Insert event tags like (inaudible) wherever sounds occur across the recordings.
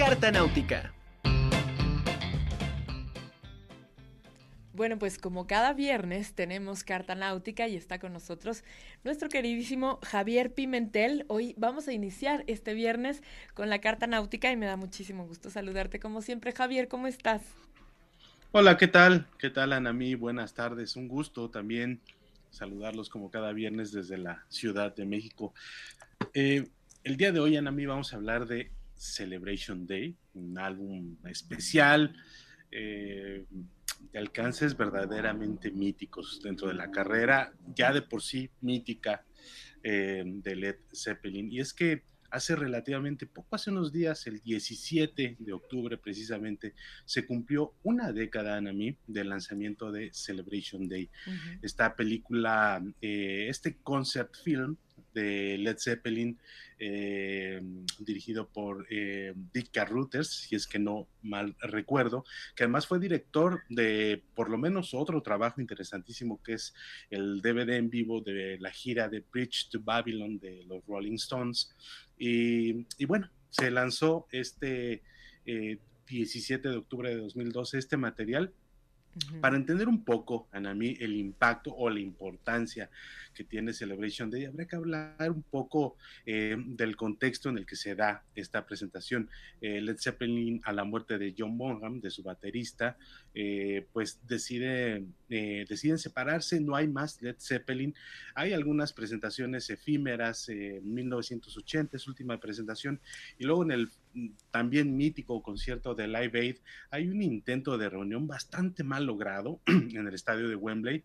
Carta Náutica. Bueno, pues como cada viernes tenemos carta náutica y está con nosotros nuestro queridísimo Javier Pimentel. Hoy vamos a iniciar este viernes con la carta náutica y me da muchísimo gusto saludarte como siempre. Javier, ¿cómo estás? Hola, ¿qué tal? ¿Qué tal, Anami? Buenas tardes. Un gusto también saludarlos como cada viernes desde la Ciudad de México. Eh, el día de hoy, Anami, vamos a hablar de Celebration Day, un álbum especial. Eh, de alcances verdaderamente míticos dentro de la carrera, ya de por sí mítica eh, de Led Zeppelin. Y es que hace relativamente poco, hace unos días, el 17 de octubre precisamente, se cumplió una década, Anami, del lanzamiento de Celebration Day. Esta película, eh, este concept film de Led Zeppelin, eh, dirigido por eh, Dick Carruthers, si es que no mal recuerdo, que además fue director de por lo menos otro trabajo interesantísimo que es el DVD en vivo de la gira de Bridge to Babylon de los Rolling Stones. Y, bueno, se lanzó este 17 eh, de octubre de 2012 este material para entender un poco, Anami, el impacto o la importancia que tiene Celebration Day, habría que hablar un poco eh, del contexto en el que se da esta presentación. Eh, Led Zeppelin, a la muerte de John Bonham, de su baterista, eh, pues decide, deciden separarse, no hay más Led Zeppelin. Hay algunas presentaciones efímeras, en 1980 es última presentación, y luego en el también mítico concierto de Live Aid, hay un intento de reunión bastante mal logrado (clears throat) en el estadio de Wembley,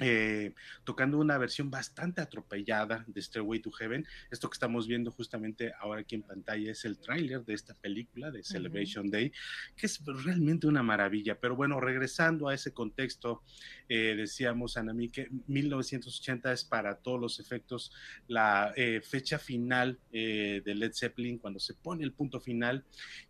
eh, tocando una versión bastante atropellada de Stairway to Heaven. Esto que estamos viendo justamente ahora aquí en pantalla es el tráiler de esta película de Celebration Day, que es realmente una maravilla. Pero bueno, regresando a ese contexto, eh, decíamos, Anami, que 1980 es para todos los efectos la eh, fecha final de Led Zeppelin, cuando se pone el punto final.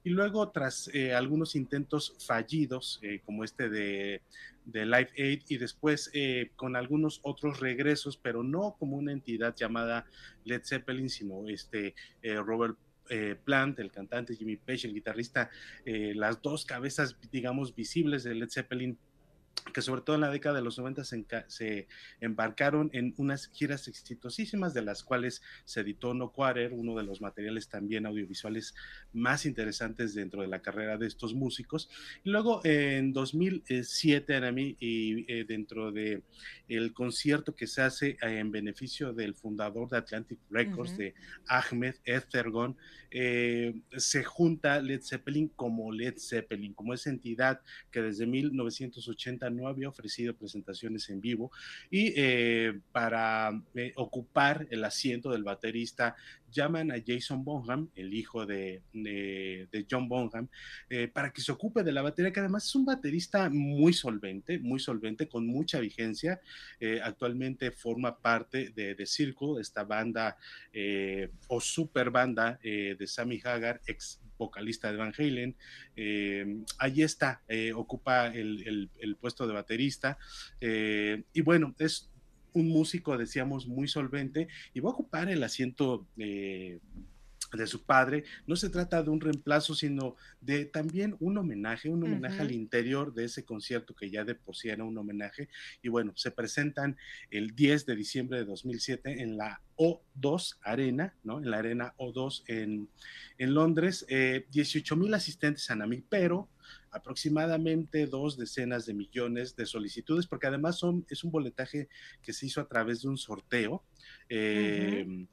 Y luego, tras algunos intentos fallidos, como este de de Live Aid y después eh, con algunos otros regresos, pero no como una entidad llamada Led Zeppelin, sino este eh, Robert eh, Plant, el cantante Jimmy Page, el guitarrista, las dos cabezas, digamos, visibles de Led Zeppelin que sobre todo en la década de los 90 se, embarcaron en unas giras exitosísimas, de las cuales se editó No Quarter, uno de los materiales también audiovisuales más interesantes dentro de la carrera de estos músicos. Y luego en 2007, Anami, y eh, dentro de el concierto que se hace eh, en beneficio del fundador de Atlantic Records, de Ahmed Ethergon, eh, se junta Led Zeppelin como Led Zeppelin, como esa entidad que desde 1980 no había ofrecido presentaciones en vivo y eh, para eh, ocupar el asiento del baterista llaman a Jason Bonham, el hijo de, John Bonham, eh, para que se ocupe de la batería, que además es un baterista muy solvente, muy solvente, con mucha vigencia. actualmente forma parte de The Circle, esta banda o super banda de Sammy Hagar, ex vocalista de Van Halen. Eh, ahí está, eh, ocupa el, puesto de baterista. Eh, y bueno, es un músico, decíamos, muy solvente y va a ocupar el asiento de su padre, no se trata de un reemplazo, sino de también un homenaje, un homenaje al interior de ese concierto que ya de por sí era un homenaje. Y bueno, se presentan el 10 de diciembre de 2007 en la O2 Arena, ¿no? En la Arena O2 en, en Londres, 18 eh, mil asistentes a NAMI, pero aproximadamente dos decenas de millones de solicitudes, porque además son, es un boletaje que se hizo a través de un sorteo. Eh,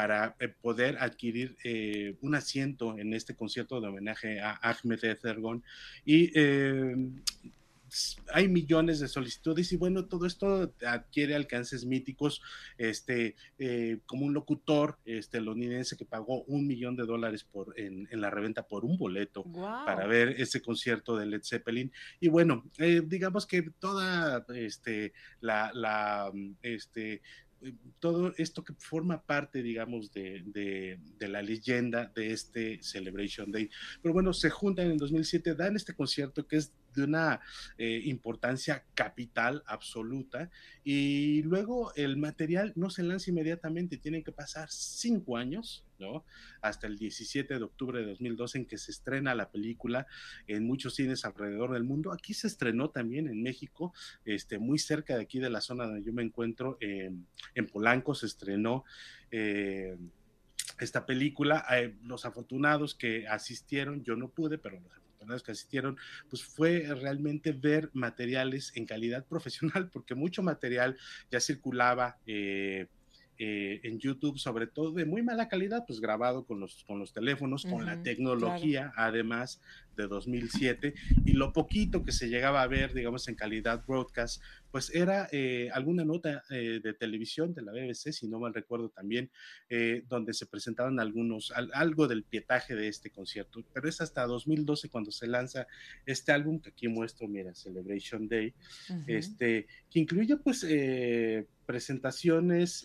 para eh, poder adquirir eh, un asiento en este concierto de homenaje a Ahmed Ezergon. Y eh, hay millones de solicitudes y bueno, todo esto adquiere alcances míticos, este, como un locutor este, londinense que pagó un millón de dólares por, en, la reventa por un boleto para ver ese concierto de Led Zeppelin. Y bueno, digamos que toda este, la, la este, todo esto que forma parte, digamos, de, la leyenda de este Celebration Day. Pero bueno, se juntan en 2007, dan este concierto que es de una eh, importancia capital absoluta. Y luego el material no se lanza inmediatamente, tienen que pasar cinco años, ¿no? Hasta el 17 de octubre de 2012 en que se estrena la película en muchos cines alrededor del mundo. Aquí se estrenó también en México, este, muy cerca de aquí de la zona donde yo me encuentro, en Polanco se estrenó. Eh, esta película, eh, los afortunados que asistieron, yo no pude, pero los afortunados que asistieron, pues fue realmente ver materiales en calidad (laughs) profesional, porque mucho material ya circulaba. Eh, eh, en YouTube, sobre todo de muy mala calidad, pues grabado con los, con los teléfonos, con la tecnología, además de 2007, y lo poquito que se llegaba a ver, digamos, en calidad broadcast, pues era eh, alguna nota eh, de televisión de la BBC, si no mal recuerdo también, eh, donde se presentaban algunos, algo del pietaje de este concierto, pero es hasta 2012 cuando se lanza este álbum que aquí muestro, mira, Celebration Day, este, que incluye pues presentaciones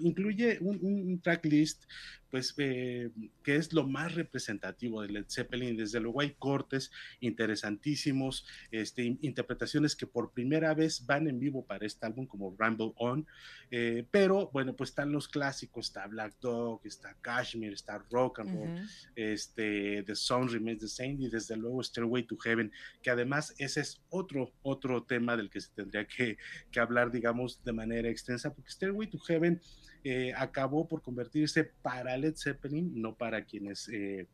incluye un, un tracklist pues eh, que es lo más representativo de Led Zeppelin. Desde luego hay cortes interesantísimos, este, interpretaciones que por primera vez van en vivo para este álbum como Ramble On, eh, pero bueno, pues están los clásicos, está Black Dog, está Kashmir, está Rock and Roll, este, The Song Remains the Same y desde luego Stairway to Heaven, que además ese es otro, otro tema del que se tendría que, que hablar, digamos, de manera extensa, porque Stairway to Heaven eh, acabó por convertirse para Led Zeppelin, no para quienes eh,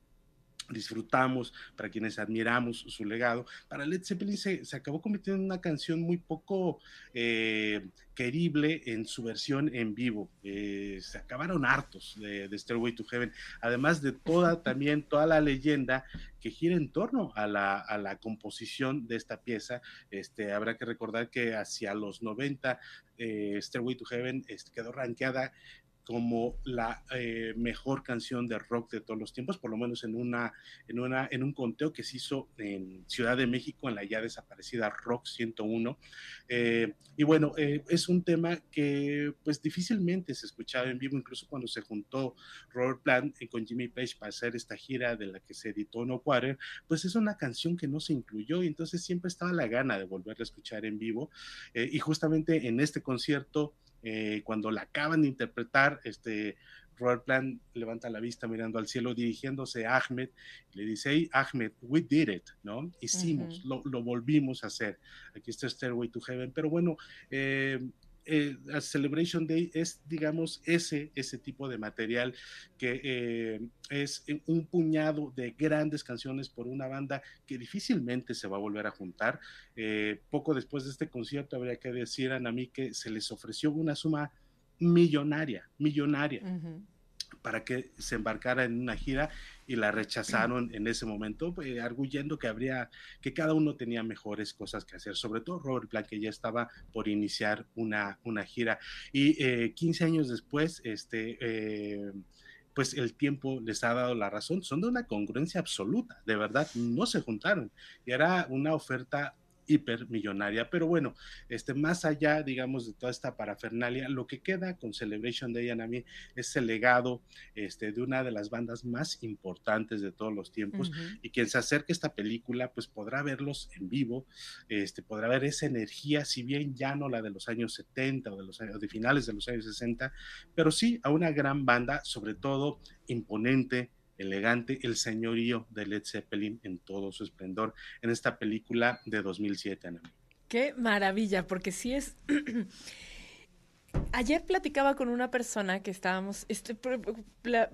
disfrutamos, para quienes admiramos su legado. Para Led Zeppelin se, acabó convirtiendo en una canción muy poco eh, querible en su versión en vivo. Eh, se acabaron hartos de, de, Stairway to Heaven, además de toda (laughs) también toda la leyenda que gira en torno a la, a la composición de esta pieza. Este, habrá que recordar que hacia los 90 eh, Stairway to Heaven este, quedó rankeada como la eh, mejor canción de rock de todos los tiempos, por lo menos en una, en una, en un conteo que se hizo en Ciudad de México, en la ya desaparecida Rock 101. Eh, y bueno, eh, es un tema que pues difícilmente se escuchaba en vivo, incluso cuando se juntó Robert Plant con Jimmy Page para hacer esta gira de la que se editó No Quarter, pues es una canción que no se incluyó y entonces siempre estaba la gana de volverla a escuchar en vivo. y justamente en este concierto, eh, cuando la acaban de interpretar, este, Robert Plant levanta la vista mirando al cielo, dirigiéndose a Ahmed, y le dice, hey, Ahmed, we did it, ¿no? Hicimos, lo, lo, volvimos a hacer. Aquí está Stairway to Heaven. Pero bueno, eh, eh, Celebration Day es, digamos, ese, ese tipo de material que eh, es un puñado de grandes canciones por una banda que difícilmente se va a volver a juntar. Eh, poco después de este concierto habría que decir a mí que se les ofreció una suma millonaria, millonaria para que se embarcara en una gira y la rechazaron en ese momento, eh, arguyendo que habría, que cada uno tenía mejores cosas que hacer, sobre todo Robert Plant, que ya estaba por iniciar una, una gira. Y eh, 15 años después, este, eh, pues el tiempo les ha dado la razón, son de una congruencia absoluta, de verdad, no se juntaron. Y era una oferta hipermillonaria. Pero bueno, este, más allá, digamos, de toda esta parafernalia, lo que queda con Celebration Day Anami es el legado este, de una de las bandas más importantes de todos los tiempos. Y quien se acerque a esta película, pues podrá verlos en vivo, este, podrá ver esa energía, si bien ya no la de los años 70 o de los años de finales de los años 60, pero sí a una gran banda, sobre todo imponente, elegante, el señorío de Led Zeppelin en todo su esplendor en esta película de 2007, Ana. Qué maravilla, porque sí es... (clears throat) Ayer platicaba con una persona que estábamos, este,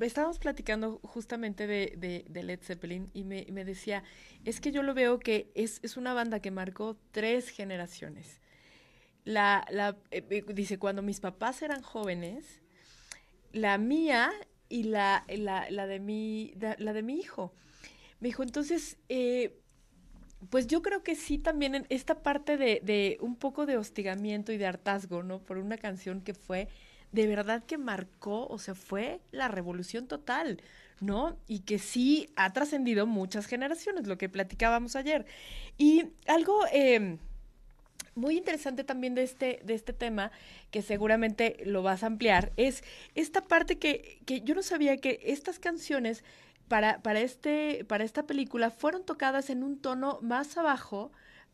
estábamos platicando justamente de, de, Led Zeppelin y me, me, decía, es que yo lo veo que es, es una banda que marcó tres generaciones. La, la, eh, eh, dice, cuando mis papás eran jóvenes, la mía y la, la, de, mi, la de mi hijo. Me dijo, entonces, eh, pues yo creo que sí también en esta parte de, de, un poco de hostigamiento y de hartazgo, ¿no? Por una canción que fue de verdad que marcó, o sea, fue la revolución total, ¿no? Y que sí ha trascendido muchas generaciones, lo que platicábamos ayer. Y algo... Eh, muy interesante también de este, de este tema, que seguramente lo vas a ampliar, es esta parte que, que yo no sabía que estas canciones para, para, este, para esta película fueron tocadas en un tono más abajo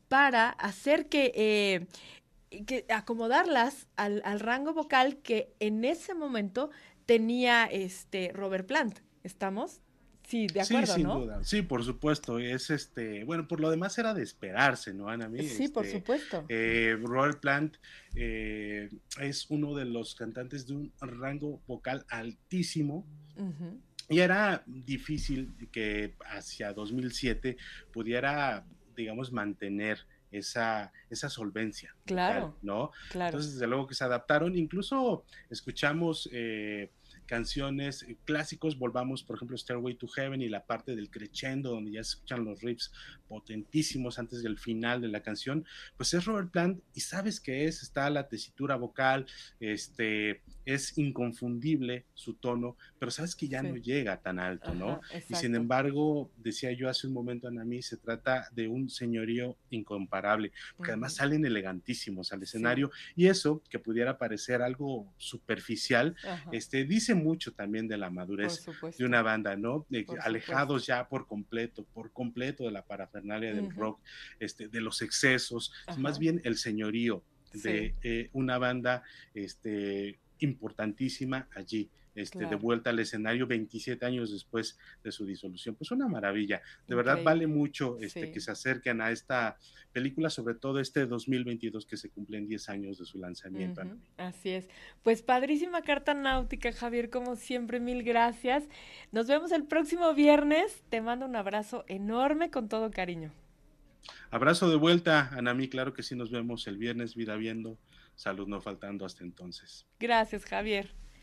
para hacer que, eh, que acomodarlas al, al, rango vocal que en ese momento tenía este Robert Plant. ¿Estamos? Sí, de acuerdo, sí, sin ¿no? duda. Sí, por supuesto. Es este, bueno, por lo demás era de esperarse, ¿no, Ana? Sí, por este, supuesto. Eh, Robert Plant eh, es uno de los cantantes de un rango vocal altísimo. Uh -huh. Y era difícil que hacia 2007 pudiera, digamos, mantener esa, esa solvencia. Claro. Vocal, ¿No? Claro. Entonces, desde luego que se adaptaron. Incluso escuchamos. Eh, canciones eh, clásicos, volvamos por ejemplo Stairway to Heaven y la parte del crescendo donde ya se escuchan los riffs potentísimos antes del final de la canción, pues es Robert Plant y sabes que es, está la tesitura vocal, este, es inconfundible su tono, pero sabes que ya sí. no llega tan alto, ¿no? Y sin embargo, decía yo hace un momento, Anami, se trata de un señorío incomparable, porque uh -huh. además salen elegantísimos al escenario sí. y eso, que pudiera parecer algo superficial, Ajá. este, dice mucho también de la madurez de una banda, ¿no? De, alejados supuesto. ya por completo, por completo de la parafernalia del uh -huh. rock, este, de los excesos, Ajá. más bien el señorío de sí. eh, una banda este, importantísima allí. Este, claro. de vuelta al escenario 27 años después de su disolución. Pues una maravilla. De verdad vale mucho este, sí. que se acerquen a esta película, sobre todo este 2022 que se cumplen 10 años de su lanzamiento. Uh -huh. Así es. Pues padrísima carta náutica, Javier, como siempre, mil gracias. Nos vemos el próximo viernes. Te mando un abrazo enorme con todo cariño. Abrazo de vuelta, Anami. Claro que sí, nos vemos el viernes, vida viendo. Salud no faltando hasta entonces. Gracias, Javier.